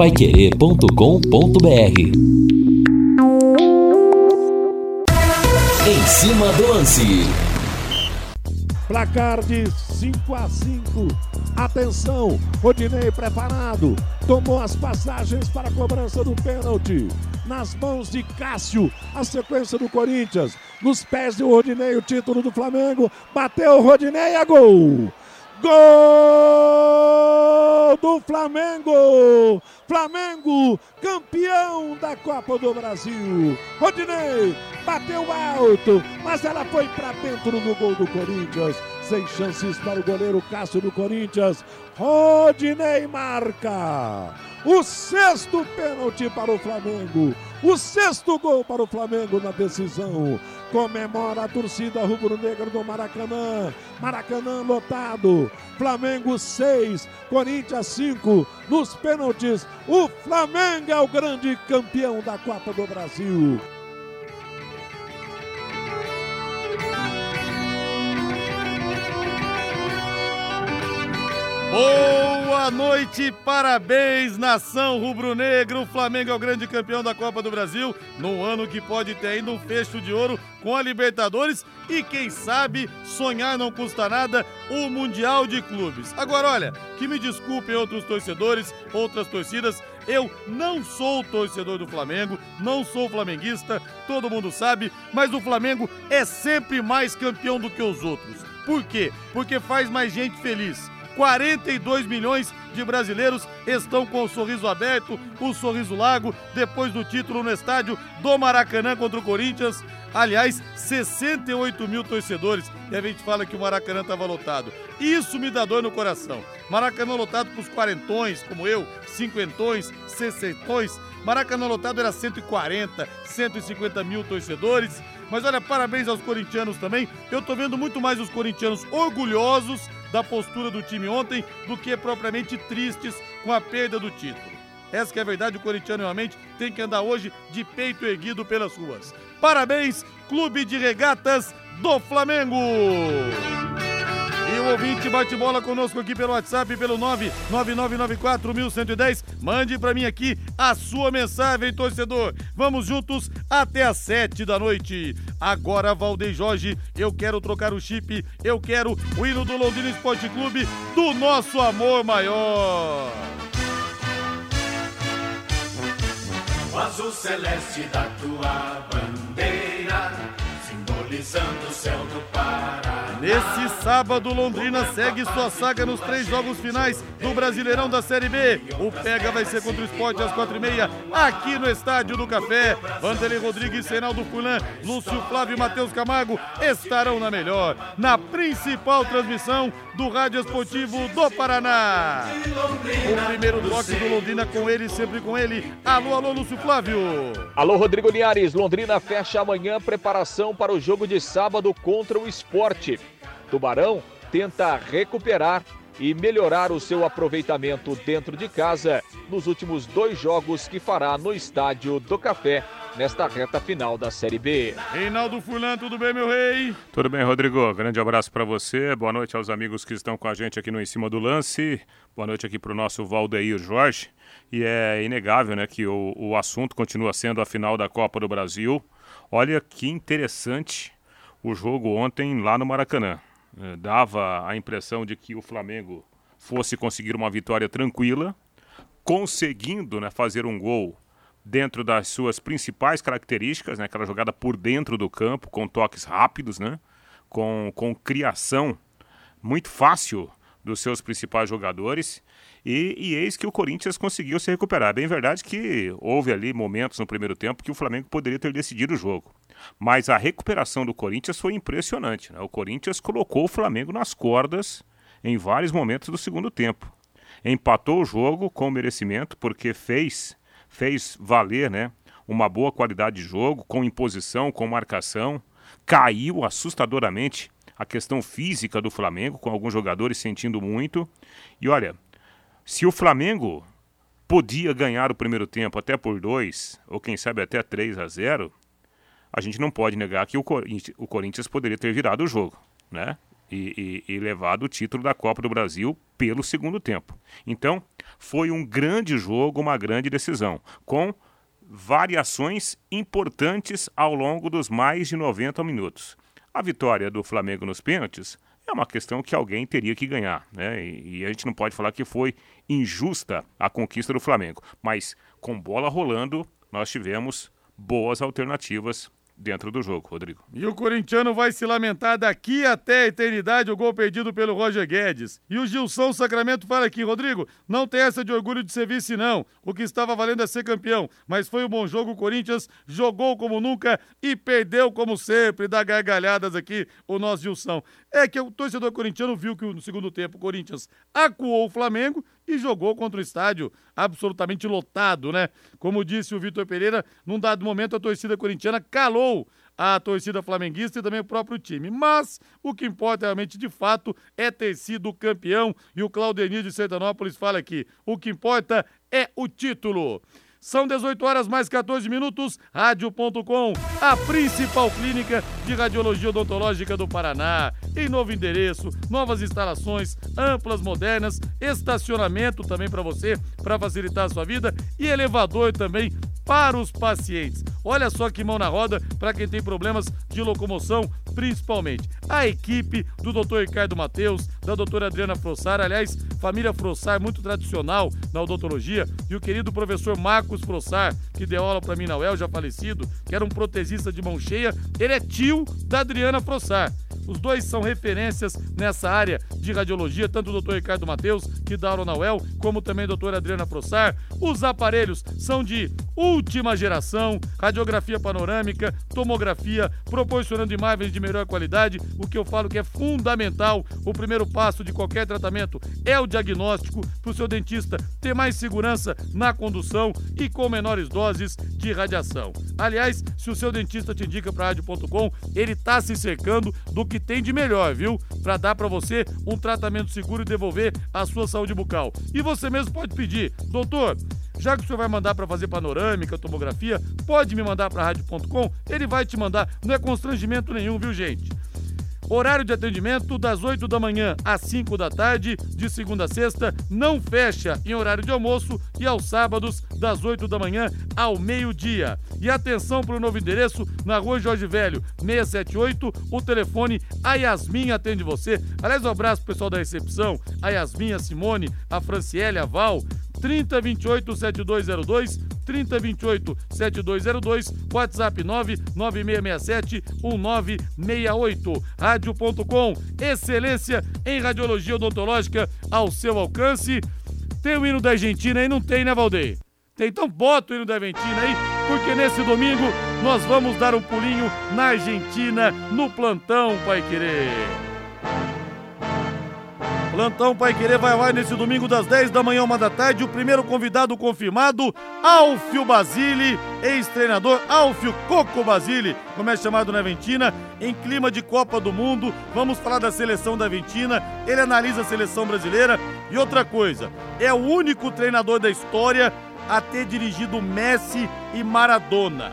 paiquerê.com.br Em cima do lance. Placar de 5 a 5. Atenção, Rodinei preparado. Tomou as passagens para a cobrança do pênalti. Nas mãos de Cássio, a sequência do Corinthians. Nos pés de Rodinei, o título do Flamengo. Bateu Rodinei, a gol! Gol do Flamengo! Flamengo, campeão da Copa do Brasil. Rodinei bateu alto, mas ela foi para dentro do gol do Corinthians. Sem chances para o goleiro Cássio do Corinthians. Rodinei marca. O sexto pênalti para o Flamengo. O sexto gol para o Flamengo na decisão. Comemora a torcida rubro-negra do Maracanã. Maracanã lotado. Flamengo 6, Corinthians 5. Nos pênaltis, o Flamengo é o grande campeão da Copa do Brasil. Boa noite, parabéns, nação rubro-negro. O Flamengo é o grande campeão da Copa do Brasil, num ano que pode ter ainda um fecho de ouro com a Libertadores e, quem sabe, sonhar não custa nada, o Mundial de Clubes. Agora, olha, que me desculpem outros torcedores, outras torcidas, eu não sou torcedor do Flamengo, não sou flamenguista, todo mundo sabe, mas o Flamengo é sempre mais campeão do que os outros. Por quê? Porque faz mais gente feliz 42 milhões de brasileiros estão com o sorriso aberto, o sorriso largo, depois do título no estádio do Maracanã contra o Corinthians. Aliás, 68 mil torcedores. E a gente fala que o Maracanã estava lotado. Isso me dá dor no coração. Maracanã lotado com os quarentões, como eu, cinquentões, sessentões. Maracanã lotado era 140, 150 mil torcedores. Mas olha, parabéns aos corintianos também. Eu tô vendo muito mais os corintianos orgulhosos da postura do time ontem do que propriamente tristes com a perda do título. Essa é a verdade, o corintiano realmente tem que andar hoje de peito erguido pelas ruas. Parabéns, Clube de Regatas do Flamengo! E o ouvinte bate bola conosco aqui pelo WhatsApp, pelo 999941110. Mande para mim aqui a sua mensagem, torcedor. Vamos juntos até às 7 da noite. Agora, Valdeir Jorge, eu quero trocar o chip, eu quero o hino do Londrina Esporte Clube do nosso amor maior. O azul celeste da tua bandeira, simbolizando o céu do Pará. Nesse sábado, Londrina segue sua saga nos três jogos finais do Brasileirão da Série B. O Pega vai ser contra o Esporte às quatro e meia, aqui no Estádio do Café. Vanderlei Rodrigues, Reinaldo Fulan, Lúcio Flávio e Matheus Camargo estarão na melhor, na principal transmissão do Rádio Esportivo do Paraná. O primeiro bloco do Londrina com ele, sempre com ele. Alô, alô, Lúcio Flávio. Alô, Rodrigo Linhares. Londrina fecha amanhã preparação para o jogo de sábado contra o Esporte. Tubarão tenta recuperar e melhorar o seu aproveitamento dentro de casa nos últimos dois jogos que fará no Estádio do Café nesta reta final da Série B. Reinaldo Fulan, tudo bem, meu rei? Tudo bem, Rodrigo. Grande abraço para você. Boa noite aos amigos que estão com a gente aqui no Em Cima do Lance. Boa noite aqui para o nosso Valdeir Jorge. E é inegável né, que o, o assunto continua sendo a final da Copa do Brasil. Olha que interessante o jogo ontem lá no Maracanã. É, dava a impressão de que o Flamengo fosse conseguir uma vitória tranquila, conseguindo né, fazer um gol dentro das suas principais características, né, aquela jogada por dentro do campo, com toques rápidos, né, com, com criação muito fácil dos seus principais jogadores. E, e, eis que o Corinthians conseguiu se recuperar. É bem verdade que houve ali momentos no primeiro tempo que o Flamengo poderia ter decidido o jogo. Mas a recuperação do Corinthians foi impressionante. Né? O Corinthians colocou o Flamengo nas cordas em vários momentos do segundo tempo. Empatou o jogo com merecimento, porque fez, fez valer né, uma boa qualidade de jogo, com imposição, com marcação. Caiu assustadoramente a questão física do Flamengo, com alguns jogadores sentindo muito. E olha, se o Flamengo podia ganhar o primeiro tempo até por 2, ou quem sabe até 3 a 0, a gente não pode negar que o, o Corinthians poderia ter virado o jogo, né? E, e, e, levado o título da Copa do Brasil pelo segundo tempo. Então, Foi um grande jogo, uma grande decisão, com variações importantes ao longo dos mais de 90 minutos. A vitória do Flamengo nos pênaltis é uma questão que alguém teria que ganhar, né? E, e, a gente não pode falar que foi injusta a conquista do Flamengo, mas com bola rolando, nós tivemos boas alternativas dentro do jogo, Rodrigo. E o corintiano vai se lamentar daqui até a eternidade o gol perdido pelo Roger Guedes. E o Gilson Sacramento fala aqui, Rodrigo, não tem essa de orgulho de ser vice não. O que estava valendo é ser campeão, mas foi um bom jogo, o Corinthians jogou como nunca e perdeu como sempre. Dá gargalhadas aqui o nosso Gilson. É que o torcedor corintiano viu que no segundo tempo o Corinthians acuou o Flamengo e jogou contra o estádio absolutamente lotado, né? Como disse o Vitor Pereira, num dado momento a torcida corintiana calou a torcida flamenguista e também o próprio time. Mas o que importa realmente, de fato, é ter sido campeão. E o Claudenir de Sertanópolis fala aqui: o que importa é o título. São 18 horas mais 14 minutos. Rádio.com, a principal clínica de radiologia odontológica do Paraná. Em novo endereço, novas instalações, amplas, modernas, estacionamento também para você, para facilitar a sua vida e elevador também para os pacientes. Olha só que mão na roda para quem tem problemas de locomoção, principalmente. A equipe do Dr. Ricardo Mateus, da doutora Adriana Frossar, aliás, família Frossar muito tradicional na odontologia, e o querido professor Marcos Frossar, que deu aula para mim na UEL, já falecido, que era um protesista de mão cheia, ele é tio da Adriana Frossar. Os dois são referências nessa área de radiologia, tanto o Dr. Ricardo Mateus, que dá aula na UEL, como também a doutora Adriana Frossar. Os aparelhos são de última geração, radiografia panorâmica, tomografia, proporcionando imagens de melhor qualidade, o que eu falo que é fundamental. O primeiro passo de qualquer tratamento é o diagnóstico para o seu dentista ter mais segurança na condução e com menores doses de radiação. Aliás, se o seu dentista te indica para rádio.com, ele está se cercando do que tem de melhor, viu? Para dar para você um tratamento seguro e devolver a sua saúde bucal. E você mesmo pode pedir, doutor, já que o senhor vai mandar para fazer panorâmica, tomografia, pode me mandar para rádio.com, ele vai te mandar. Não é constrangimento nenhum, viu, gente? Horário de atendimento das 8 da manhã às 5 da tarde, de segunda a sexta, não fecha em horário de almoço e aos sábados, das 8 da manhã ao meio-dia. E atenção para o novo endereço, na rua Jorge Velho, 678, o telefone, a Yasmin atende você. Aliás, um abraço pro pessoal da recepção, a Yasmin, a Simone, a Franciele, a Val, 3028 7202, 3028 7202, WhatsApp 99667 1968. Rádio.com, excelência em radiologia odontológica ao seu alcance. Tem o hino da Argentina aí? Não tem, né, Valdeir? Tem, então bota o hino da Argentina aí, porque nesse domingo nós vamos dar um pulinho na Argentina, no plantão, Pai Querer. Plantão Pai Querer vai lá nesse domingo das 10 da manhã, uma da tarde. O primeiro convidado confirmado, Alfio Basile, ex-treinador Alfio Coco Basile, como é chamado na Aventina, em clima de Copa do Mundo. Vamos falar da seleção da Aventina. Ele analisa a seleção brasileira. E outra coisa, é o único treinador da história a ter dirigido Messi e Maradona.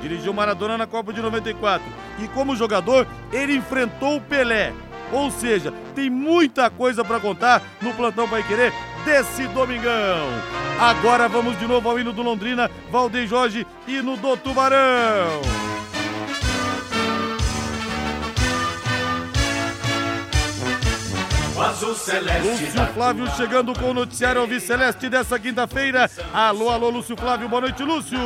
Dirigiu Maradona na Copa de 94. E como jogador, ele enfrentou o Pelé. Ou seja, tem muita coisa para contar no Plantão Vai Querer desse domingão. Agora vamos de novo ao hino do Londrina, Valdeir Jorge, hino do Tubarão. Lúcio Flávio chegando com o noticiário Alvi Celeste dessa quinta-feira. Alô, alô, Lúcio Flávio, boa noite, Lúcio.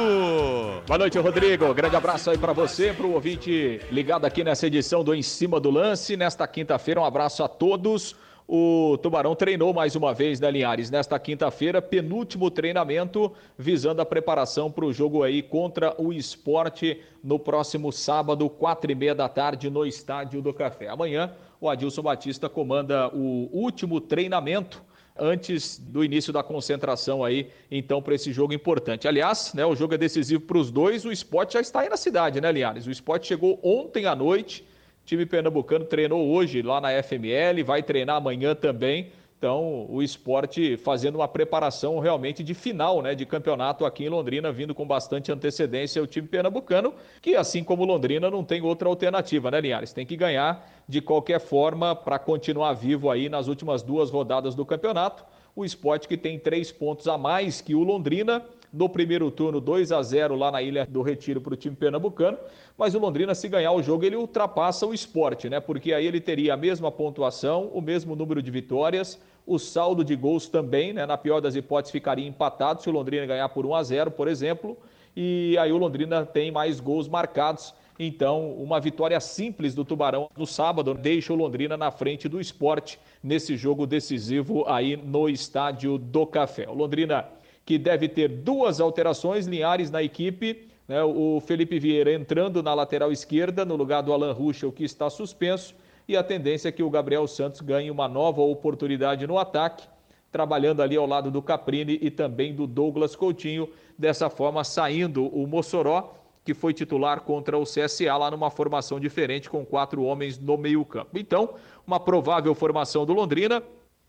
Boa noite, Rodrigo. Grande abraço aí para você, para o ouvinte ligado aqui nessa edição do Em Cima do Lance. Nesta quinta-feira, um abraço a todos. O Tubarão treinou mais uma vez, né, Linhares? Nesta quinta-feira, penúltimo treinamento, visando a preparação para o jogo aí contra o esporte no próximo sábado, quatro e meia da tarde, no Estádio do Café. Amanhã, o Adilson Batista comanda o último treinamento antes do início da concentração aí, então, para esse jogo importante. Aliás, né, o jogo é decisivo para os dois, o esporte já está aí na cidade, né, Linhares? O esporte chegou ontem à noite, time pernambucano treinou hoje lá na FML, vai treinar amanhã também. Então, o esporte fazendo uma preparação realmente de final né, de campeonato aqui em Londrina, vindo com bastante antecedência o time pernambucano, que assim como Londrina não tem outra alternativa, né, Linhares? Tem que ganhar de qualquer forma para continuar vivo aí nas últimas duas rodadas do campeonato. O esporte que tem três pontos a mais que o Londrina no primeiro turno 2 a 0 lá na Ilha do Retiro para o time pernambucano, mas o Londrina se ganhar o jogo ele ultrapassa o esporte, né? Porque aí ele teria a mesma pontuação, o mesmo número de vitórias, o saldo de gols também, né? Na pior das hipóteses ficaria empatado se o Londrina ganhar por 1 a 0, por exemplo, e aí o Londrina tem mais gols marcados. Então, uma vitória simples do Tubarão no sábado deixa o Londrina na frente do esporte nesse jogo decisivo aí no estádio do Café. O Londrina que deve ter duas alterações, Linhares na equipe, né, o Felipe Vieira entrando na lateral esquerda, no lugar do Alan Ruschel, que está suspenso, e a tendência é que o Gabriel Santos ganhe uma nova oportunidade no ataque, trabalhando ali ao lado do Caprini e também do Douglas Coutinho, dessa forma saindo o Mossoró, que foi titular contra o CSA lá numa formação diferente com quatro homens no meio-campo. Então, uma provável formação do Londrina,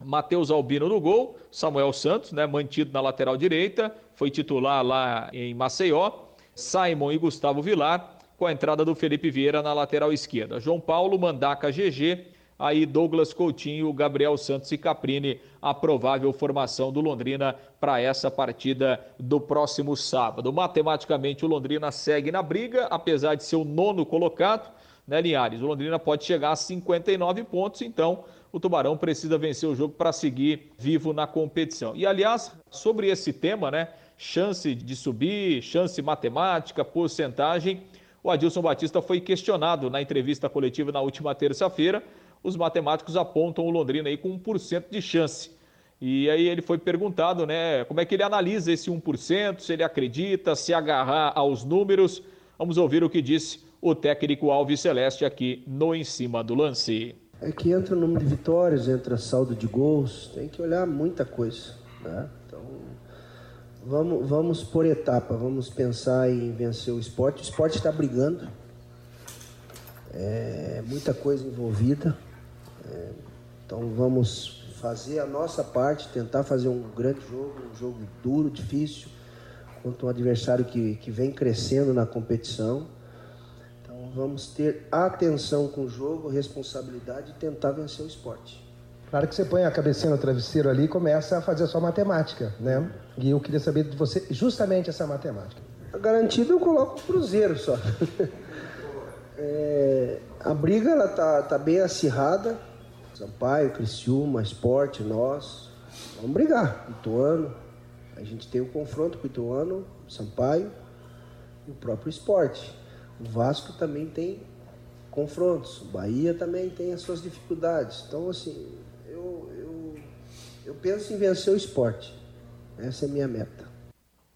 Matheus Albino no gol, Samuel Santos, né, mantido na lateral direita, foi titular lá em Maceió, Simon e Gustavo Vilar, com a entrada do Felipe Vieira na lateral esquerda. João Paulo, Mandaca, GG, aí Douglas Coutinho, Gabriel Santos e Caprini, a provável formação do Londrina para essa partida do próximo sábado. Matematicamente, o Londrina segue na briga, apesar de ser o nono colocado, né, Linhares? O Londrina pode chegar a 59 pontos, então o Tubarão precisa vencer o jogo para seguir vivo na competição. E aliás, sobre esse tema, né? Chance de subir, chance matemática, porcentagem. O Adilson Batista foi questionado na entrevista coletiva na última terça-feira. Os matemáticos apontam o Londrina aí com 1% de chance. E aí ele foi perguntado, né, como é que ele analisa esse 1%, se ele acredita, se agarrar aos números. Vamos ouvir o que disse o técnico Alves Celeste aqui no Em Cima do Lance é que entra o número de vitórias, entra saldo de gols, tem que olhar muita coisa. Né? Então, vamos, vamos por etapa, vamos pensar em vencer o esporte. O esporte está brigando, é muita coisa envolvida. É, então, vamos fazer a nossa parte, tentar fazer um grande jogo, um jogo duro, difícil, contra um adversário que, que vem crescendo na competição vamos ter atenção com o jogo, responsabilidade e tentar vencer o esporte. Claro que você põe a cabecinha no travesseiro ali e começa a fazer a sua matemática, né? E eu queria saber de você justamente essa matemática. A garantida eu coloco o Cruzeiro só. é, a briga ela tá, tá bem acirrada. Sampaio, Criciúma, Esporte, nós. Vamos brigar. Ituano. A gente tem o um confronto com o Ituano, Sampaio e o próprio Esporte. O Vasco também tem confrontos, o Bahia também tem as suas dificuldades. Então, assim, eu penso em vencer o esporte. Essa é a minha meta.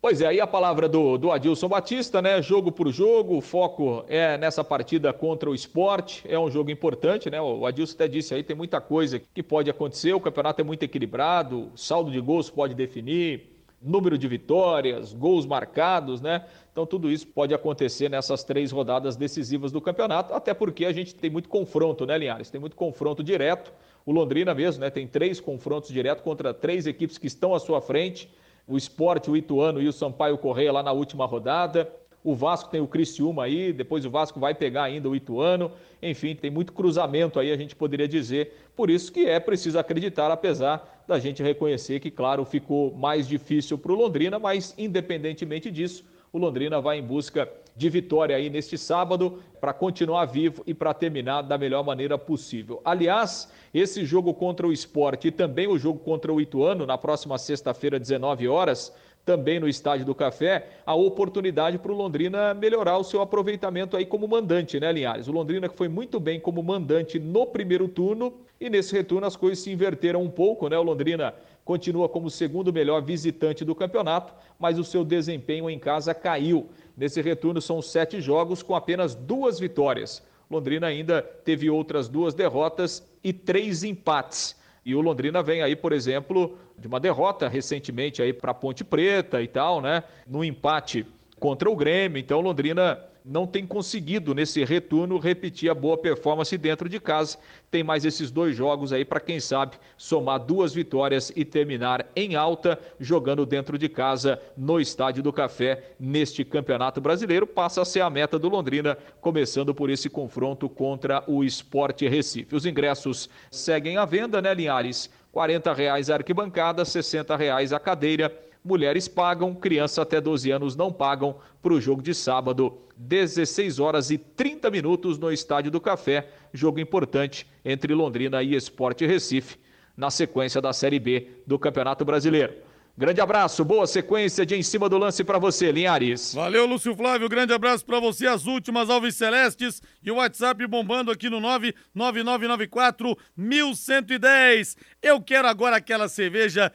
Pois é, aí a palavra do, do Adilson Batista, né? Jogo por jogo, o foco é nessa partida contra o esporte. É um jogo importante, né? O Adilson até disse aí, tem muita coisa que pode acontecer. O campeonato é muito equilibrado, saldo de gols pode definir, número de vitórias, gols marcados, né? Então tudo isso pode acontecer nessas três rodadas decisivas do campeonato, até porque a gente tem muito confronto, né, Linhares? Tem muito confronto direto. O Londrina mesmo, né, tem três confrontos diretos contra três equipes que estão à sua frente. O Esporte, o Ituano e o Sampaio Correia lá na última rodada. O Vasco tem o Criciúma aí, depois o Vasco vai pegar ainda o Ituano. Enfim, tem muito cruzamento aí, a gente poderia dizer. Por isso que é preciso acreditar, apesar da gente reconhecer que, claro, ficou mais difícil para o Londrina, mas independentemente disso, o Londrina vai em busca de vitória aí neste sábado para continuar vivo e para terminar da melhor maneira possível. Aliás, esse jogo contra o esporte e também o jogo contra o Ituano, na próxima sexta-feira, 19 horas, também no Estádio do Café, a oportunidade para o Londrina melhorar o seu aproveitamento aí como mandante, né, Linhares? O Londrina que foi muito bem como mandante no primeiro turno e nesse retorno as coisas se inverteram um pouco, né? O Londrina continua como segundo melhor visitante do campeonato, mas o seu desempenho em casa caiu. Nesse retorno são sete jogos com apenas duas vitórias. Londrina ainda teve outras duas derrotas e três empates. E o Londrina vem aí, por exemplo, de uma derrota recentemente aí para Ponte Preta e tal, né? No empate contra o Grêmio. Então, Londrina não tem conseguido nesse retorno repetir a boa performance dentro de casa. Tem mais esses dois jogos aí para quem sabe somar duas vitórias e terminar em alta jogando dentro de casa no Estádio do Café neste Campeonato Brasileiro. Passa a ser a meta do Londrina, começando por esse confronto contra o Esporte Recife. Os ingressos seguem à venda, né, Linhares? R$ reais a arquibancada, 60 reais a cadeira. Mulheres pagam, crianças até 12 anos não pagam para o jogo de sábado, 16 horas e 30 minutos no Estádio do Café. Jogo importante entre Londrina e Esporte Recife, na sequência da Série B do Campeonato Brasileiro. Grande abraço, boa sequência de em cima do lance para você, Linhares. Valeu, Lúcio Flávio. Grande abraço para você. As últimas Alves Celestes e o WhatsApp bombando aqui no 99994 1110. Eu quero agora aquela cerveja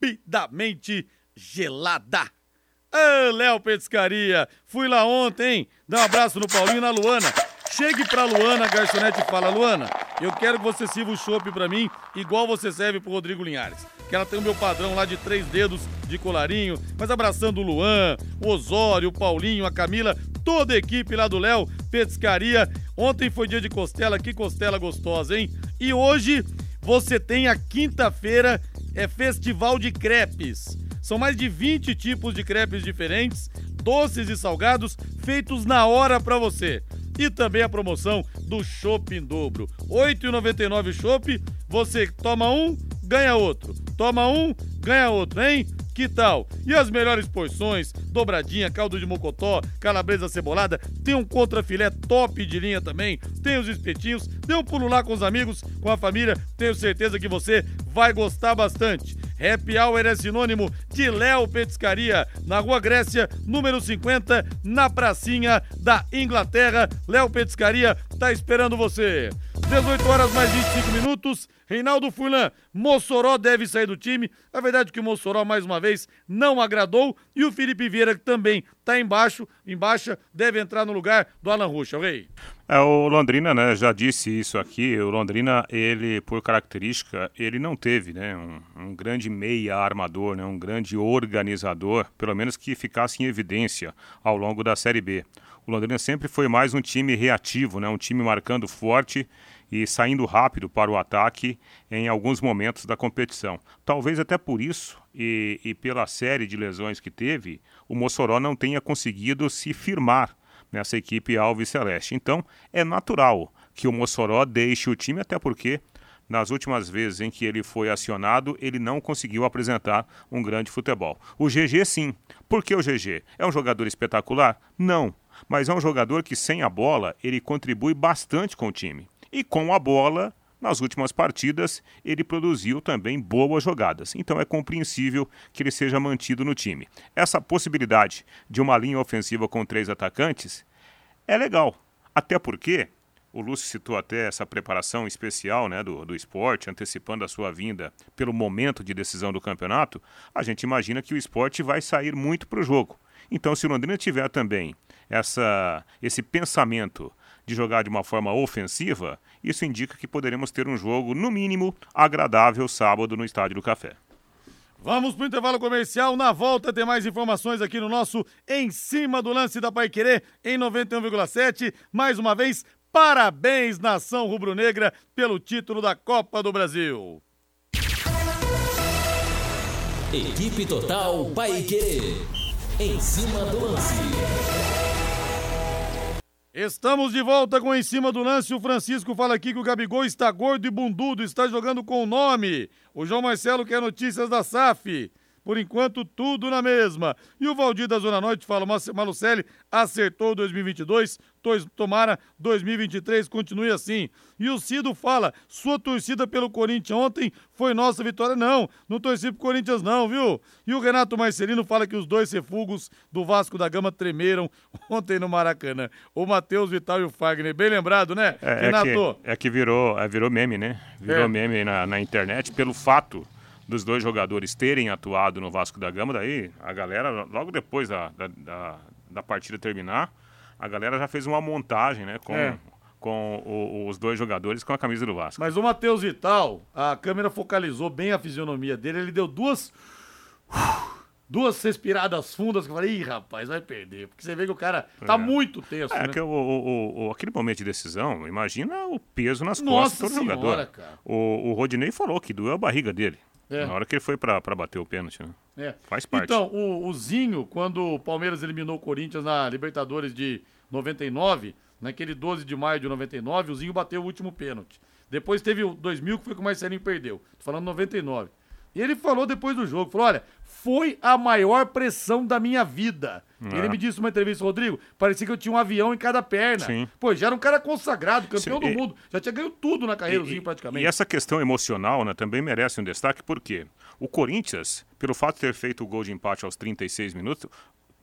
estupidamente gelada. Ah, Léo Petiscaria. Fui lá ontem, hein? Dá um abraço no Paulinho e na Luana. Chegue pra Luana, a garçonete fala, Luana, eu quero que você sirva o chopp pra mim, igual você serve pro Rodrigo Linhares. Que ela tem o meu padrão lá de três dedos de colarinho, mas abraçando o Luan, o Osório, o Paulinho, a Camila, toda a equipe lá do Léo Petiscaria. Ontem foi dia de costela, que costela gostosa, hein? E hoje você tem a quinta-feira, é Festival de Crepes. São mais de 20 tipos de crepes diferentes, doces e salgados, feitos na hora para você. E também a promoção do Chopp em dobro. R$ 8,99 o você toma um, ganha outro. Toma um, ganha outro, hein? Que tal? E as melhores porções, dobradinha, caldo de mocotó, calabresa cebolada, tem um contrafilé top de linha também, tem os espetinhos, dê um pulo lá com os amigos, com a família, tenho certeza que você vai gostar bastante. Happy Hour é sinônimo de Léo Petiscaria, na Rua Grécia, número 50, na pracinha da Inglaterra. Léo Petiscaria tá esperando você. 18 horas mais 25 minutos. Reinaldo Furlan, Mossoró deve sair do time. A verdade é que o Mossoró, mais uma vez, não agradou. E o Felipe Vieira, que também está embaixo, embaixo, deve entrar no lugar do Alan Rocha, o. É, o Londrina, né, já disse isso aqui, o Londrina, ele, por característica, ele não teve, né, um, um grande meia armador, né, um grande organizador, pelo menos que ficasse em evidência ao longo da Série B. O Londrina sempre foi mais um time reativo, né, um time marcando forte e saindo rápido para o ataque em alguns momentos da competição. Talvez até por isso e, e pela série de lesões que teve, o Mossoró não tenha conseguido se firmar nessa equipe Alves Celeste. Então, é natural que o Mossoró deixe o time, até porque nas últimas vezes em que ele foi acionado, ele não conseguiu apresentar um grande futebol. O GG, sim. Por que o GG? É um jogador espetacular? Não. Mas é um jogador que, sem a bola, ele contribui bastante com o time. E com a bola, nas últimas partidas, ele produziu também boas jogadas. Então é compreensível que ele seja mantido no time. Essa possibilidade de uma linha ofensiva com três atacantes é legal. Até porque o Lúcio citou até essa preparação especial né, do, do esporte, antecipando a sua vinda pelo momento de decisão do campeonato. A gente imagina que o esporte vai sair muito para o jogo. Então, se o Londrina tiver também essa, esse pensamento de jogar de uma forma ofensiva, isso indica que poderemos ter um jogo, no mínimo, agradável sábado no Estádio do Café. Vamos para o intervalo comercial. Na volta tem mais informações aqui no nosso Em Cima do Lance da Pai Querer em 91,7. Mais uma vez, parabéns, nação rubro-negra, pelo título da Copa do Brasil. Equipe Total Paiquerê. Em cima do lance. Estamos de volta com Em Cima do Lance. O Francisco fala aqui que o Gabigol está gordo e bundudo, está jogando com o nome. O João Marcelo quer notícias da SAF. Por enquanto, tudo na mesma. E o Valdir da Zona Norte fala: Malucelli acertou 2022, tomara 2023 continue assim. E o Cido fala: sua torcida pelo Corinthians ontem foi nossa vitória. Não, não torci pro Corinthians, não, viu? E o Renato Marcelino fala que os dois refugos do Vasco da Gama tremeram ontem no Maracanã. O Matheus Vital e o Fagner, bem lembrado, né, É, Renato? É que, é que virou, é, virou meme, né? Virou É. meme na, na internet pelo fato dos dois jogadores terem atuado no Vasco da Gama. Daí a galera, logo depois da, da, da, da partida terminar, a galera já fez uma montagem, né? Com, É. com o- os dois jogadores com a camisa do Vasco. Mas o Matheus Vital, a câmera focalizou bem a fisionomia dele, ele deu duas. Duas respiradas fundas que eu falei, ih, rapaz, vai perder. Porque você vê que o cara tá É. muito tenso, É né? que o, o- o- aquele momento de decisão, imagina o peso nas Nossa costas do Senhora, jogador. cara. O, o Rodinei falou que doeu a barriga dele. É. Na hora que ele foi pra, pra bater o pênalti, né? É. Faz parte. Então, o, o Zinho, quando o Palmeiras eliminou o Corinthians na Libertadores de 99, naquele 12 de maio de 99, o Zinho bateu o último pênalti. Depois teve o 2000 que foi que o Marcelinho perdeu. Tô falando 99. E ele falou depois do jogo, falou, olha, foi a maior pressão da minha vida. É. Ele me disse numa entrevista, Rodrigo, parecia que eu tinha um avião em cada perna. Sim. Pô, já era um cara consagrado, campeão Sim, do e- mundo. Já tinha ganho tudo na carreirozinha, E- praticamente. E essa questão emocional né, também merece um destaque, porque o Corinthians, pelo fato de ter feito o gol de empate aos 36 minutos,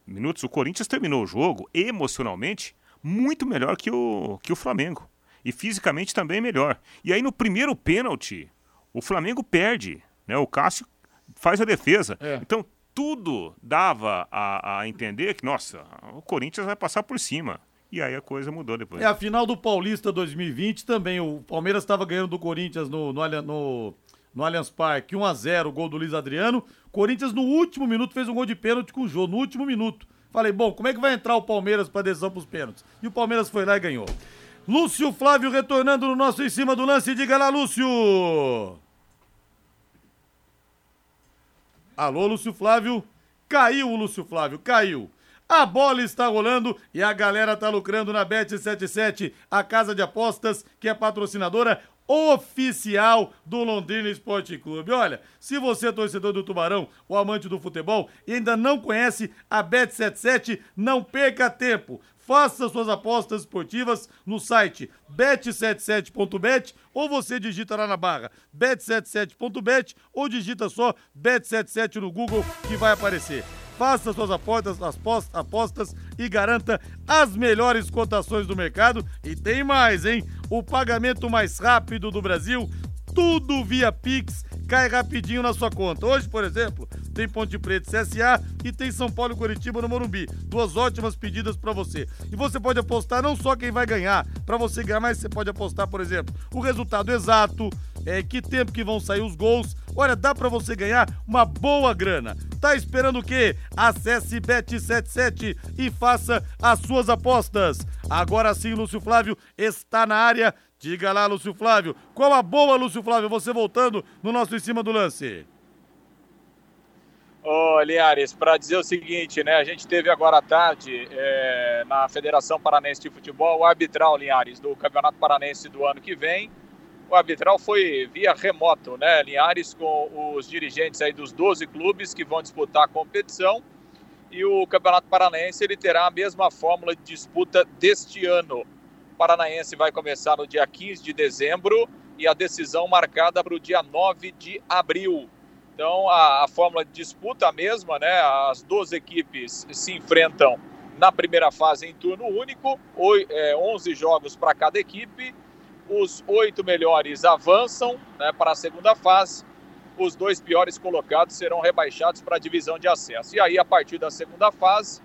minutos o Corinthians terminou o jogo emocionalmente muito melhor que o, que o Flamengo. E fisicamente também melhor. E aí no primeiro pênalti, o Flamengo perde. Né, o Cássio faz a defesa. É. Então tudo dava a, a entender que, nossa, o Corinthians vai passar por cima. E aí a coisa mudou depois. É a final do Paulista 2020 também. O Palmeiras estava ganhando do Corinthians no, no, no, no Allianz Parque 1x0, o gol do Luiz Adriano. Corinthians no último minuto fez um gol de pênalti com o Jô, no último minuto. Falei, bom, como é que vai entrar o Palmeiras para decisão pros pênaltis? E o Palmeiras foi lá e ganhou. Lúcio Flávio retornando no nosso em cima do lance. Diga lá, Lúcio! Alô, Lúcio Flávio? Caiu o Lúcio Flávio, caiu. A bola está rolando e a galera tá lucrando na Bet77, a casa de apostas que é patrocinadora oficial do Londrina Esporte Clube. Olha, se você é torcedor do Tubarão ou amante do futebol e ainda não conhece a Bet77, não perca tempo. Faça suas apostas esportivas no site bet77.bet ou você digita lá na barra bet77.bet ou digita só bet77 no Google que vai aparecer. Faça suas apostas, as pos- apostas e garanta as melhores cotações do mercado. E tem mais, hein? O pagamento mais rápido do Brasil tudo via Pix, cai rapidinho na sua conta. Hoje, por exemplo, tem Ponte Preta CSA e tem São Paulo e Curitiba no Morumbi. Duas ótimas pedidas pra você. E você pode apostar não só quem vai ganhar, pra você ganhar, mas você pode apostar, por exemplo, o resultado exato, é, que tempo que vão sair os gols. Olha, dá pra você ganhar uma boa grana. Tá esperando o quê? Acesse Bet77 e faça as suas apostas. Agora sim, Lúcio Flávio está na área. Diga lá, Lúcio Flávio. Qual a boa, Lúcio Flávio? Você voltando no nosso em cima do lance. Ô, Linhares, para dizer o seguinte, né? A gente teve agora à tarde é, na Federação Paranense de Futebol o arbitral, Linhares, do Campeonato Paranense do ano que vem. O arbitral foi via remoto, né, Linhares, com os dirigentes aí dos 12 clubes que vão disputar a competição. E o Campeonato Paranaense ele terá a mesma fórmula de disputa deste ano. O Paranaense vai começar no dia 15 de dezembro e a decisão marcada para o dia 9 de abril. Então, a, a fórmula de disputa é a mesma, né? As 12 equipes se enfrentam na primeira fase em turno único, oi- é, 11 jogos para cada equipe. Os oito melhores avançam né, para a segunda fase. Os dois piores colocados serão rebaixados para a divisão de acesso. E aí, a partir da segunda fase,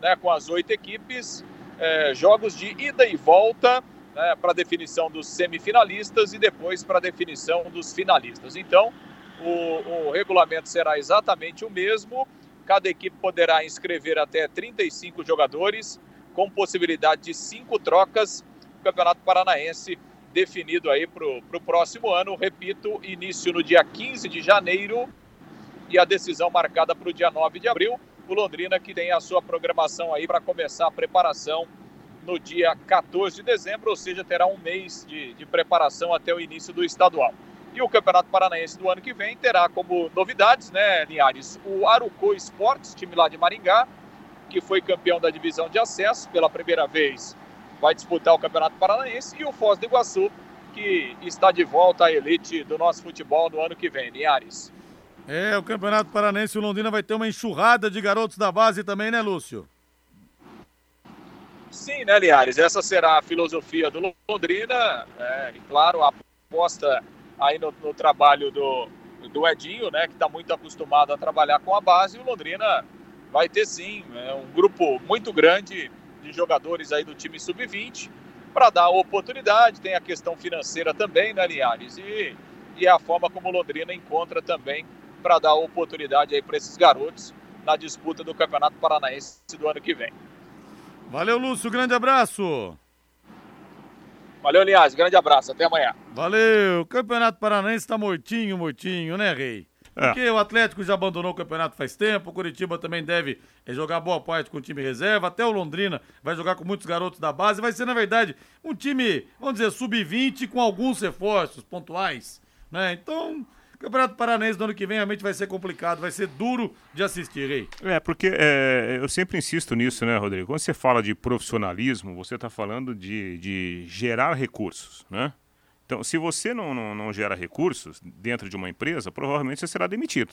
né, com as oito equipes, é, jogos de ida e volta né, para definição dos semifinalistas e depois para definição dos finalistas. Então, o, o regulamento será exatamente o mesmo. Cada equipe poderá inscrever até 35 jogadores, com possibilidade de cinco trocas. O Campeonato Paranaense definido aí para o próximo ano. Repito, início no dia 15 de janeiro e a decisão marcada para o dia 9 de abril. O Londrina que tem a sua programação aí para começar a preparação no dia 14 de dezembro, ou seja, terá um mês de, de preparação até o início do estadual. E o Campeonato Paranaense do ano que vem terá como novidades, né, Linhares, o Arucô Esportes, time lá de Maringá, que foi campeão da divisão de acesso pela primeira vez, vai disputar o Campeonato Paranaense, e o Foz do Iguaçu, que está de volta à elite do nosso futebol no ano que vem, Linhares. É, o Campeonato Paranense, o Londrina vai ter uma enxurrada de garotos da base também, né, Lúcio? Sim, né, Linhares? Essa será a filosofia do Londrina, né? e claro, a aposta aí no, no trabalho do, do Edinho, né, que está muito acostumado a trabalhar com a base, e o Londrina vai ter sim é, um grupo muito grande de jogadores aí do time sub-20 para dar oportunidade, tem a questão financeira também, né, Linhares? E, e a forma como Londrina encontra também para dar oportunidade aí para esses garotos na disputa do Campeonato Paranaense do ano que vem. Valeu, Lúcio, grande abraço. Valeu, Linhares, grande abraço, até amanhã. Valeu, o Campeonato Paranaense tá mortinho, mortinho, né, Rei? É. Porque o Atlético já abandonou o campeonato faz tempo, o Curitiba também deve é, jogar boa parte com o time reserva, até o Londrina vai jogar com muitos garotos da base. Vai ser, na verdade, um time, vamos dizer, sub-20 com alguns reforços pontuais. Né? Então, o Campeonato Paranaense do ano que vem realmente vai ser complicado, vai ser duro de assistir, Rei. É, porque é, eu sempre insisto nisso, né, Rodrigo? Quando você fala de profissionalismo, você está falando de, de gerar recursos, né? Então, se você não, não, não gera recursos dentro de uma empresa, provavelmente você será demitido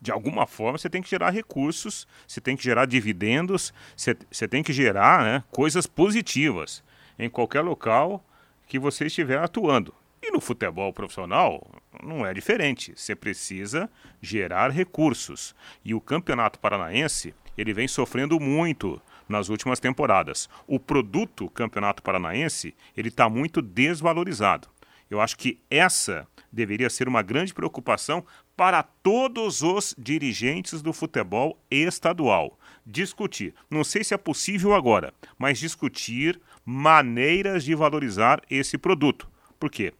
de alguma forma você tem que gerar recursos, você tem que gerar dividendos, você, você tem que gerar né, coisas positivas em qualquer local que você estiver atuando. E no futebol profissional não é diferente. Você precisa gerar recursos. E o Campeonato Paranaense ele vem sofrendo muito nas últimas temporadas. O produto Campeonato Paranaense ele está muito desvalorizado. Eu acho que essa deveria ser uma grande preocupação para todos os dirigentes do futebol estadual. Discutir, não sei se é possível agora, mas discutir maneiras de valorizar esse produto. Por quê?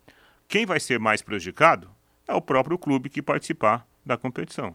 Quem vai ser mais prejudicado é o próprio clube que participar da competição.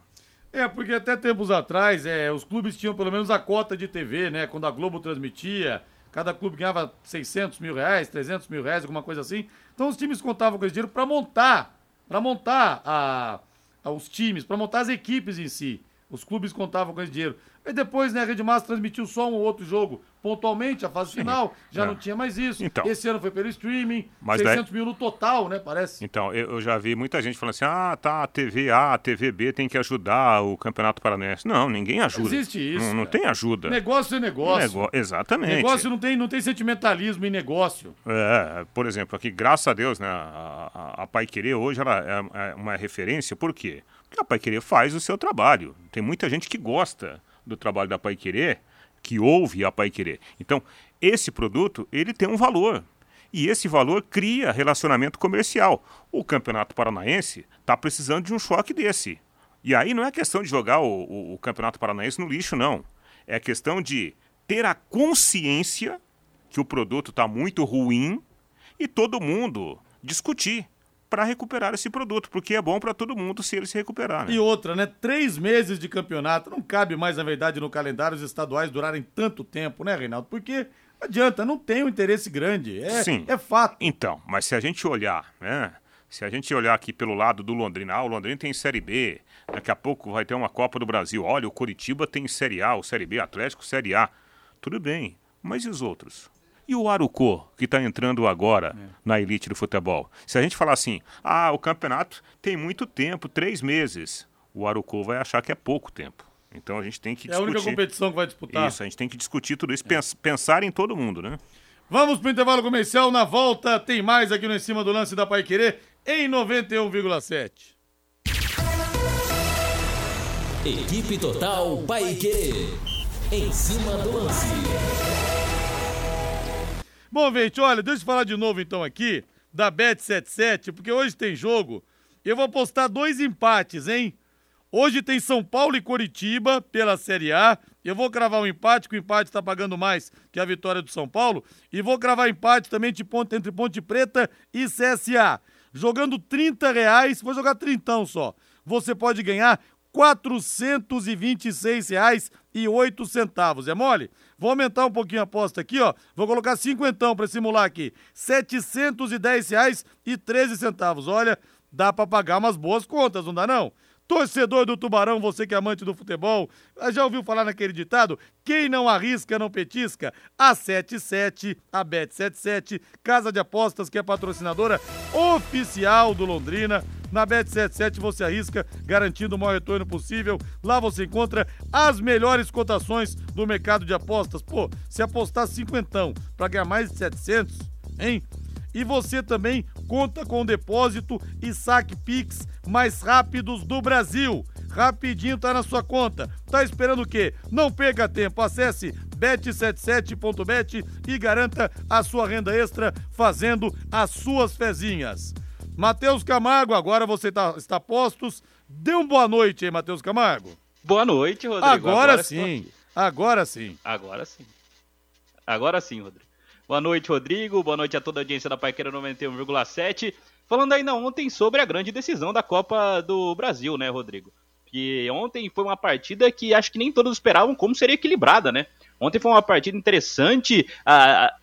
É, porque até tempos atrás, é, os clubes tinham pelo menos a cota de TV, né? Quando a Globo transmitia, cada clube ganhava 600 mil reais, 300 mil reais, alguma coisa assim. Então os times contavam com esse dinheiro para montar, para montar a, a, os times, para montar as equipes em si. Os clubes contavam com esse dinheiro. E depois, né, a Rede Massa transmitiu só um ou outro jogo pontualmente, a fase Sim, final, já é. não tinha mais isso. Então, Esse ano foi pelo streaming, mas 600 daí... mil no total, né, parece. Então, eu, eu, já vi muita gente falando assim, ah, tá, a TV A, a TV B tem que ajudar o Campeonato Paranaense. Não, ninguém ajuda. Existe isso. Não, não tem ajuda. Negócio é negócio. Nego... Exatamente. Negócio não tem, não tem sentimentalismo em negócio. É, por exemplo, aqui, graças a Deus, né, a, a, a Pai Querer hoje ela é, é uma referência, por quê? Porque a Pai Querer faz o seu trabalho. Tem muita gente que gosta do trabalho da Pai Querer, que ouve a Pai Querer. Então, esse produto, ele tem um valor. E esse valor cria relacionamento comercial. O Campeonato Paranaense está precisando de um choque desse. E aí não é questão de jogar o, o, o Campeonato Paranaense no lixo, não. É questão de ter a consciência que o produto está muito ruim e todo mundo discutir para recuperar esse produto, porque é bom para todo mundo se ele se recuperar. Né? E outra, né? Três meses de campeonato, não cabe mais, na verdade, no calendário os estaduais durarem tanto tempo, né, Reinaldo? Porque não adianta, não tem um interesse grande. É, Sim. é fato. Então, mas se a gente olhar, né? Se a gente olhar aqui pelo lado do Londrina, ah, o Londrina tem Série B, daqui a pouco vai ter uma Copa do Brasil. Olha, o Curitiba tem Série A, o Série B, Atlético, Série A. Tudo bem, mas e os outros? E o Arucô, que está entrando agora é. na elite do futebol? Se a gente falar assim, ah, o campeonato tem muito tempo, três meses, o Arucô vai achar que é pouco tempo. Então a gente tem que é discutir. É a única competição que vai disputar. Isso, a gente tem que discutir tudo isso, é. pensar em todo mundo, né? Vamos para o intervalo comercial. Na volta tem mais aqui no Em Cima do Lance da Pai Querer em 91,7. Equipe Total Paique. Em cima do lance. Bom, gente, olha, deixa eu falar de novo então aqui da Bet77, porque hoje tem jogo. Eu vou postar dois empates, hein? Hoje tem São Paulo e Coritiba pela Série A. Eu vou cravar um empate, que o empate está pagando mais que a vitória do São Paulo. E vou cravar empate também de ponte, entre Ponte Preta e CSA. Jogando 30 reais, vou jogar trintão só. Você pode ganhar R$ 426,08. É mole? Vou aumentar um pouquinho a aposta aqui, ó. Vou colocar cinquentão para simular aqui. R$ 710,13. Olha, dá para pagar umas boas contas, não dá não? Torcedor do Tubarão, você que é amante do futebol, já ouviu falar naquele ditado? Quem não arrisca, não petisca? A 77, a Bet77, casa de apostas que é patrocinadora oficial do Londrina. Na Bet77 você arrisca, garantindo o maior retorno possível. Lá você encontra as melhores cotações do mercado de apostas. Pô, se apostar cinquentão para ganhar mais de 700, hein? E você também conta com o depósito e saque Pix mais rápidos do Brasil. Rapidinho tá na sua conta. Tá esperando o quê? Não perca tempo. Acesse bet77.bet e garanta a sua renda extra fazendo as suas fezinhas. Matheus Camargo, agora você tá, está postos. Dê uma boa noite aí, Matheus Camargo. Boa noite, Rodrigo. Agora, agora sim. Agora sim. Agora sim. Agora sim, Rodrigo. Boa noite, Rodrigo. Boa noite a toda a audiência da Paiqueira 91,7. Falando ainda ontem sobre a grande decisão da Copa do Brasil, né, Rodrigo? Que ontem foi uma partida que acho que nem todos esperavam como seria equilibrada, né? Ontem foi uma partida interessante, ah,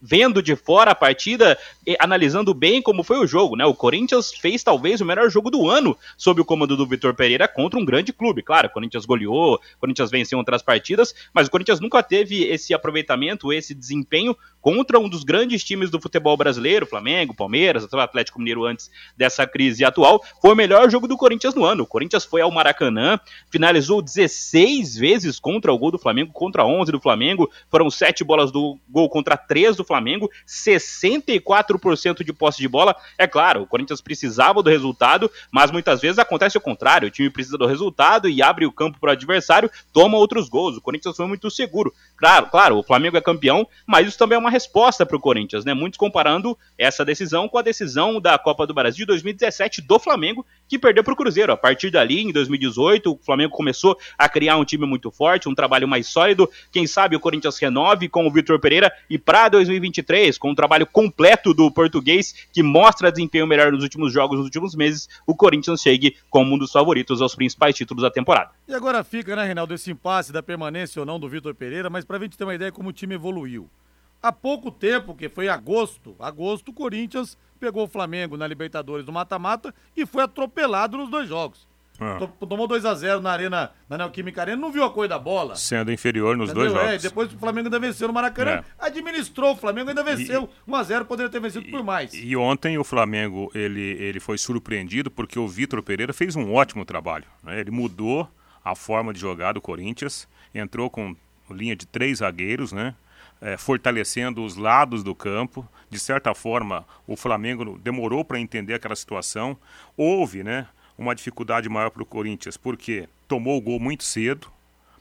vendo de fora a partida, analisando bem como foi o jogo, né? O Corinthians fez talvez o melhor jogo do ano sob o comando do Vitor Pereira contra um grande clube. Claro, o Corinthians goleou, o Corinthians venceu outras partidas, mas o Corinthians nunca teve esse aproveitamento, esse desempenho contra um dos grandes times do futebol brasileiro, Flamengo, Palmeiras, até o Atlético Mineiro antes dessa crise atual. Foi o melhor jogo do Corinthians no ano. O Corinthians foi ao Maracanã, finalizou 16 vezes contra o gol do Flamengo, contra 11 do Flamengo. Foram 7 bolas do gol contra 3 do Flamengo, 64% de posse de bola. É claro, o Corinthians precisava do resultado, mas muitas vezes acontece o contrário. O time precisa do resultado e abre o campo para o adversário, toma outros gols. O Corinthians foi muito seguro. Claro, claro, o Flamengo é campeão, mas isso também é uma resposta para o Corinthians, né? Muitos comparando essa decisão com a decisão da Copa do Brasil de 2017 do Flamengo, que perdeu para o Cruzeiro. A partir dali, em 2018, o Flamengo começou a criar um time muito forte, um trabalho mais sólido. Quem sabe o Corinthians renove com o Vitor Pereira e para 2023, com um trabalho completo do português que mostra desempenho melhor nos últimos jogos, nos últimos meses, o Corinthians chegue como um dos favoritos aos principais títulos da temporada. E agora fica, né, Reinaldo, esse impasse da permanência ou não do Vitor Pereira, mas para a gente ter uma ideia como o time evoluiu. Há pouco tempo, que foi agosto, agosto, o Corinthians pegou o Flamengo na Libertadores do mata-mata e foi atropelado nos dois jogos. Ah. Tomou 2 a 0 na Arena, na Neoquímica Arena, não viu a cor da bola. Sendo inferior nos Entendeu? dois jogos. É, depois o Flamengo ainda venceu no Maracanã, é. administrou, o Flamengo ainda venceu. 1 a 0 poderia ter vencido e, por mais. E ontem o Flamengo, ele, ele foi surpreendido porque o Vitor Pereira fez um ótimo trabalho. Né? Ele mudou a forma de jogar do Corinthians, entrou com linha de três zagueiros, né? É, fortalecendo os lados do campo. De certa forma, o Flamengo demorou para entender aquela situação. Houve né, uma dificuldade maior para o Corinthians, porque tomou o gol muito cedo,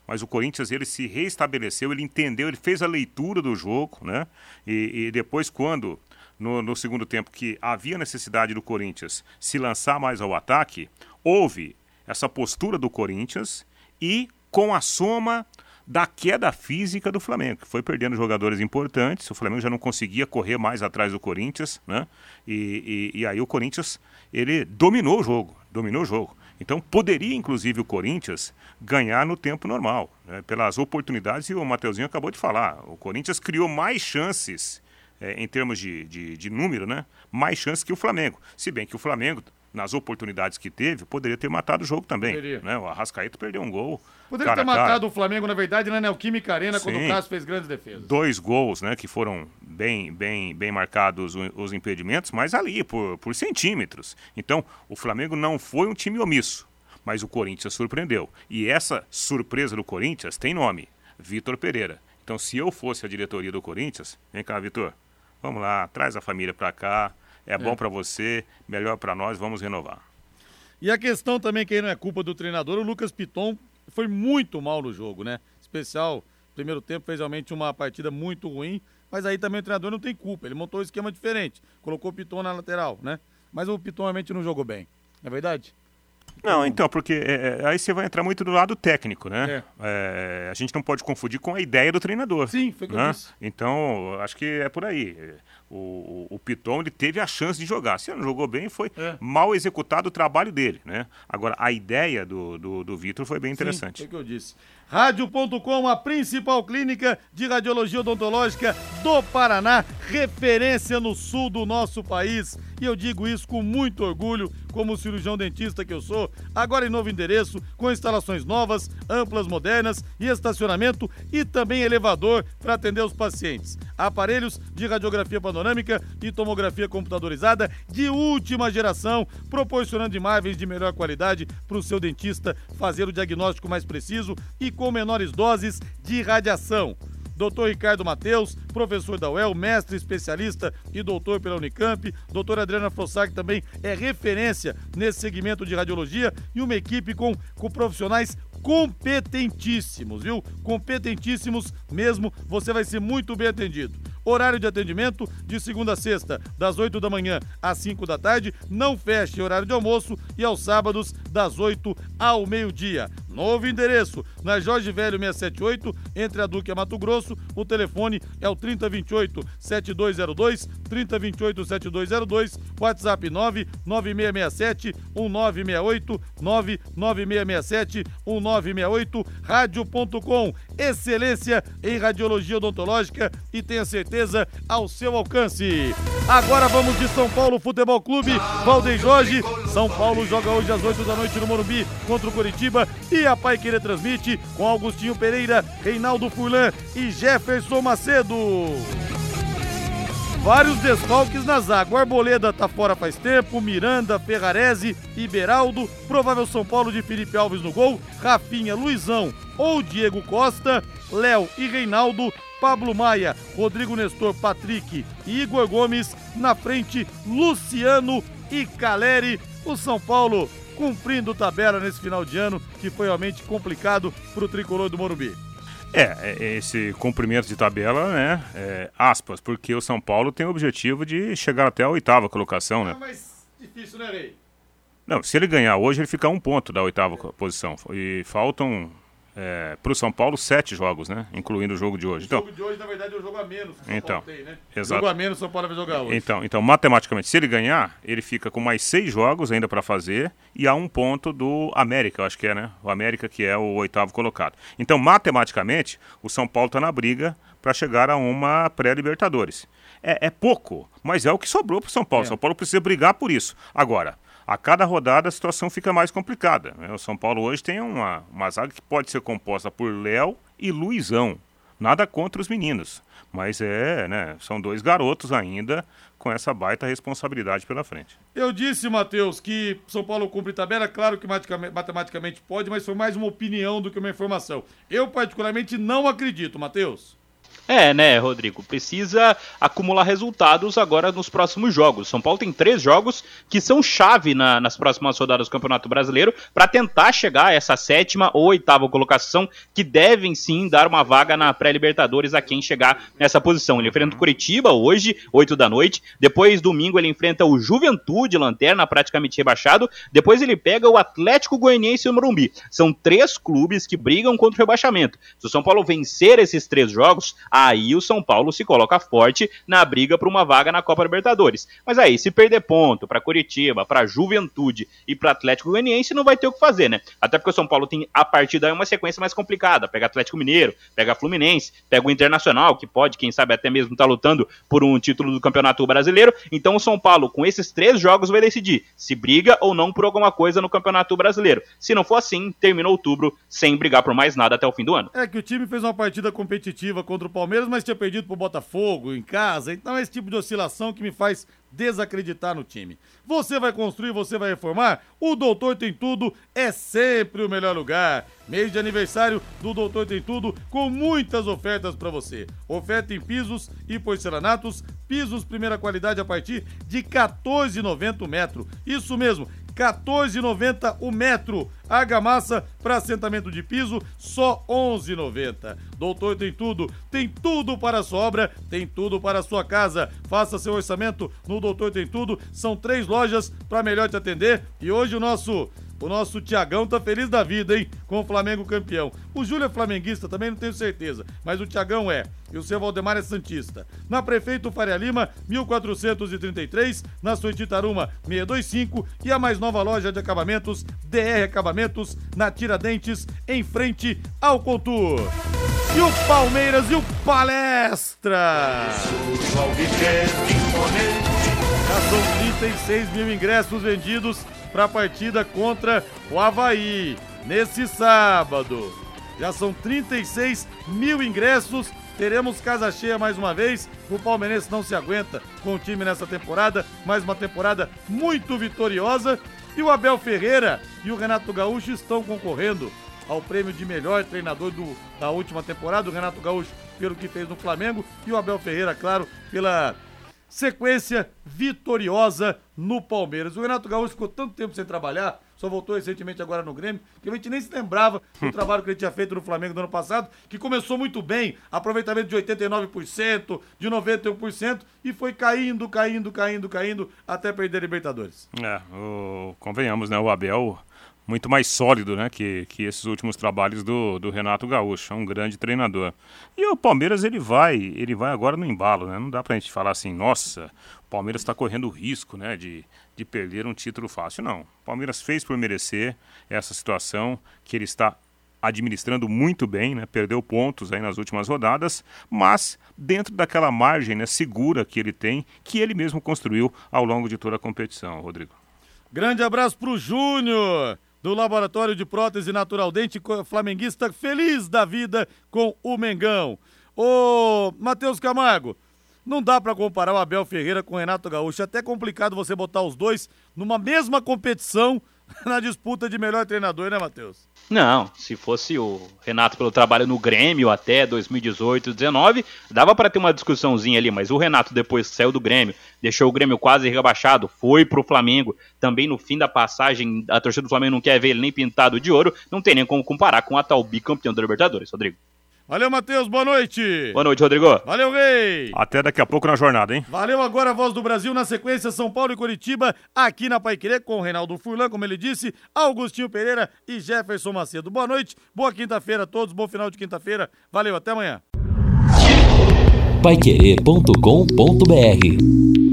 mas o Corinthians ele se reestabeleceu, ele entendeu, ele fez a leitura do jogo, né? E, e depois, quando no, no, segundo tempo que havia necessidade do Corinthians se lançar mais ao ataque, houve essa postura do Corinthians e com a soma da queda física do Flamengo, que foi perdendo jogadores importantes, o Flamengo já não conseguia correr mais atrás do Corinthians, né? E, e, e aí o Corinthians, ele dominou o jogo, dominou o jogo. Então poderia, inclusive, o Corinthians ganhar no tempo normal, né? pelas oportunidades, e o Mateuzinho acabou de falar, o Corinthians criou mais chances é, em termos de, de, de número, né? mais chances que o Flamengo. Se bem que o Flamengo nas oportunidades que teve, poderia ter matado o jogo também. Poderia. Né? O Arrascaeta perdeu um gol. Poderia ter matado o Flamengo, na verdade, na Neoquímica Arena, Sim. quando o Cássio fez grandes defesas. Dois gols, né, que foram bem, bem, bem marcados os impedimentos, mas ali, por, por centímetros. Então, o Flamengo não foi um time omisso, mas o Corinthians surpreendeu. E essa surpresa do Corinthians tem nome, Vitor Pereira. Então, se eu fosse a diretoria do Corinthians, vem cá, Vitor, vamos lá, traz a família para cá, é bom é. para você, melhor para nós, vamos renovar. E a questão também que aí não é culpa do treinador, o Lucas Piton foi muito mal no jogo, né? Especial, primeiro tempo fez realmente uma partida muito ruim, mas aí também o treinador não tem culpa, ele montou um esquema diferente, colocou o Piton na lateral, né? Mas o Piton realmente não jogou bem, não é verdade? Não, então, porque é, é, aí você vai entrar muito do lado técnico, né? É. É, a gente não pode confundir com a ideia do treinador. Sim, foi o que né? eu disse. Então, acho que é por aí o, o Piton ele teve a chance de jogar. Se ele não jogou bem, foi é. mal executado o trabalho dele, né? Agora, a ideia do, do, do Vitor foi bem interessante. Sim, é o que eu disse. Rádio.com, a principal clínica de radiologia odontológica do Paraná, referência no sul do nosso país. E eu digo isso com muito orgulho, como cirurgião dentista que eu sou. Agora em novo endereço, com instalações novas, amplas, modernas e estacionamento e também elevador para atender os pacientes. Aparelhos de radiografia panorâmica e tomografia computadorizada de última geração, proporcionando imagens de melhor qualidade para o seu dentista fazer o diagnóstico mais preciso e com menores doses de radiação. Dr. Ricardo Mateus, professor da UEL, mestre especialista e doutor pela Unicamp. Doutora Adriana Fossac também é referência nesse segmento de radiologia e uma equipe com, com profissionais competentíssimos, viu? Competentíssimos mesmo, você vai ser muito bem atendido. Horário de atendimento de segunda a sexta, das 8 da manhã às 5 da tarde. Não feche horário de almoço e aos sábados, das 8 ao meio-dia. Novo endereço, na Jorge Velho 678, entre a Duque e a Mato Grosso. O telefone é o 3028 7202, 3028 7202, WhatsApp 99667 1968, 99667 1968, rádio.com. Excelência em radiologia odontológica e tenha certeza ao seu alcance. Agora vamos de São Paulo Futebol Clube, Valdem Jorge. São Paulo joga hoje às 8 da noite no Morumbi contra o Curitiba e a Pai Querer transmite com Augustinho Pereira, Reinaldo Furlan e Jefferson Macedo. Vários desfalques na zaga. O Arboleda tá fora faz tempo, Miranda, Ferrarese, Iberaldo, provável São Paulo de Felipe Alves no gol, Rafinha, Luizão ou Diego Costa, Léo e Reinaldo, Pablo Maia, Rodrigo Nestor, Patrick e Igor Gomes, na frente Luciano e Caleri. O São Paulo cumprindo tabela nesse final de ano, que foi realmente complicado para o tricolor do Morumbi. É, é, esse cumprimento de tabela, né? É, aspas, porque o São Paulo tem o objetivo de chegar até a oitava colocação, né? É mais difícil, né, Rei? Não, se ele ganhar hoje, ele fica a um ponto da oitava posição. E faltam é, para o São Paulo sete jogos, né? Incluindo o jogo de hoje. O então, jogo de hoje, na verdade, é o jogo a menos que o São Então, Paulo tem, né? exato. Jogo a menos o São Paulo vai jogar hoje. Então, então, matematicamente, se ele ganhar, ele fica com mais seis jogos ainda para fazer e a um ponto do América, eu acho que é, né? O América que é o oitavo colocado. Então, matematicamente, o São Paulo está na briga para chegar a uma pré-Libertadores. É, é pouco, mas é o que sobrou para o São Paulo. É. São Paulo precisa brigar por isso. Agora, a cada rodada a situação fica mais complicada. né? O São Paulo hoje tem uma, uma zaga que pode ser composta por Léo e Luizão. Nada contra os meninos, mas é, né? São dois garotos ainda com essa baita responsabilidade pela frente. Eu disse, Matheus, que São Paulo cumpre tabela, claro que maticamente- matematicamente pode, mas foi mais uma opinião do que uma informação. Eu, particularmente, não acredito, Matheus. É, né, Rodrigo? Precisa acumular resultados agora nos próximos jogos. São Paulo tem três jogos que são chave na- nas próximas rodadas do Campeonato Brasileiro para tentar chegar a essa sétima ou oitava colocação, que devem sim dar uma vaga na pré-Libertadores a quem chegar nessa posição. Ele enfrenta o Curitiba hoje, 8 da noite. Depois, domingo, ele enfrenta o Juventude, lanterna praticamente rebaixado. Depois, ele pega o Atlético Goianiense e o Morumbi. São três clubes que brigam contra o rebaixamento. Se o São Paulo vencer esses três jogos, aí o São Paulo se coloca forte na briga por uma vaga na Copa Libertadores. Mas aí, se perder ponto para Curitiba, para Juventude e para Atlético Goianiense, não vai ter o que fazer, né? Até porque o São Paulo tem a partir daí uma sequência mais complicada. Pega Atlético Mineiro, pega Fluminense, pega o Internacional, que pode, quem sabe, até mesmo estar lutando por um título do Campeonato Brasileiro. Então o São Paulo, com esses três jogos, vai decidir se briga ou não por alguma coisa no Campeonato Brasileiro. Se não for assim, termina outubro sem brigar por mais nada até o fim do ano. É que o time fez uma partida competitiva contra o Palmeiras, mas tinha perdido pro Botafogo em casa. Então é esse tipo de oscilação que me faz desacreditar no time. Você vai construir, você vai reformar? O Doutor Tem Tudo é sempre o melhor lugar. Mês de aniversário do Doutor Tem Tudo com muitas ofertas para você. Oferta em pisos e porcelanatos, pisos primeira qualidade a partir de 14,90 o metro. Isso mesmo, 14,90 o metro. Argamassa para assentamento de piso, só 11,90. Doutor tem tudo, tem tudo para a sua obra, tem tudo para a sua casa. Faça seu orçamento no Doutor Tem Tudo. São três lojas para melhor te atender. E hoje o nosso o nosso Tiagão tá feliz da vida, hein? Com o Flamengo campeão. O Júlio é flamenguista, também não tenho certeza, mas o Tiagão é. E o seu Valdemar é Santista. Na Prefeito Faria Lima, 1433, na Suíte Taruma, 625 e a mais nova loja de acabamentos, DR Acabamentos, na Tiradentes, em frente ao Contour. E o Palmeiras e o Palestra! Já são 36 mil ingressos vendidos para a partida contra o Havaí, nesse sábado. Já são 36 mil ingressos. Teremos casa cheia mais uma vez. O Palmeirense não se aguenta com o time nessa temporada. Mais uma temporada muito vitoriosa. E o Abel Ferreira e o Renato Gaúcho estão concorrendo ao prêmio de melhor treinador do- da última temporada. O Renato Gaúcho pelo que fez no Flamengo e o Abel Ferreira, claro, pela sequência vitoriosa no Palmeiras. O Renato Gaúcho ficou tanto tempo sem trabalhar, só voltou recentemente agora no Grêmio, que a gente nem se lembrava do trabalho que ele tinha feito no Flamengo no ano passado, que começou muito bem, aproveitamento de 89%, de 91%, e foi caindo, caindo, caindo, caindo, até perder a Libertadores. É, o- convenhamos, né? O Abel muito mais sólido, né, que, que esses últimos trabalhos do, do Renato Gaúcho, é um grande treinador. E o Palmeiras ele vai, ele vai agora no embalo, né? Não dá pra gente falar assim, nossa, o Palmeiras está correndo o risco, né, de, de perder um título fácil. Não. O Palmeiras fez por merecer essa situação que ele está administrando muito bem, né? Perdeu pontos aí nas últimas rodadas, mas dentro daquela margem né, segura que ele tem, que ele mesmo construiu ao longo de toda a competição, Rodrigo. Grande abraço pro Júnior do Laboratório de Prótese Natural Dente, flamenguista feliz da vida com o Mengão. Ô, Matheus Camargo, não dá para comparar o Abel Ferreira com o Renato Gaúcho. É até complicado você botar os dois numa mesma competição na disputa de melhor treinador, né, Matheus? Não, se fosse o Renato pelo trabalho no Grêmio até 2018, 19, dava para ter uma discussãozinha ali, mas o Renato depois saiu do Grêmio, deixou o Grêmio quase rebaixado, foi pro Flamengo, também no fim da passagem, a torcida do Flamengo não quer ver ele nem pintado de ouro, não tem nem como comparar com o atual bicampeão da Libertadores, Rodrigo. Valeu, Matheus. Boa noite. Boa noite, Rodrigo. Valeu, Rei. Até daqui a pouco na jornada, hein? Valeu agora a voz do Brasil na sequência São Paulo e Curitiba aqui na Paiquerê com o Reinaldo Furlan, como ele disse, Augustinho Pereira e Jefferson Macedo. Boa noite, boa quinta-feira a todos, bom final de quinta-feira. Valeu, até amanhã. Paiquerê.com.br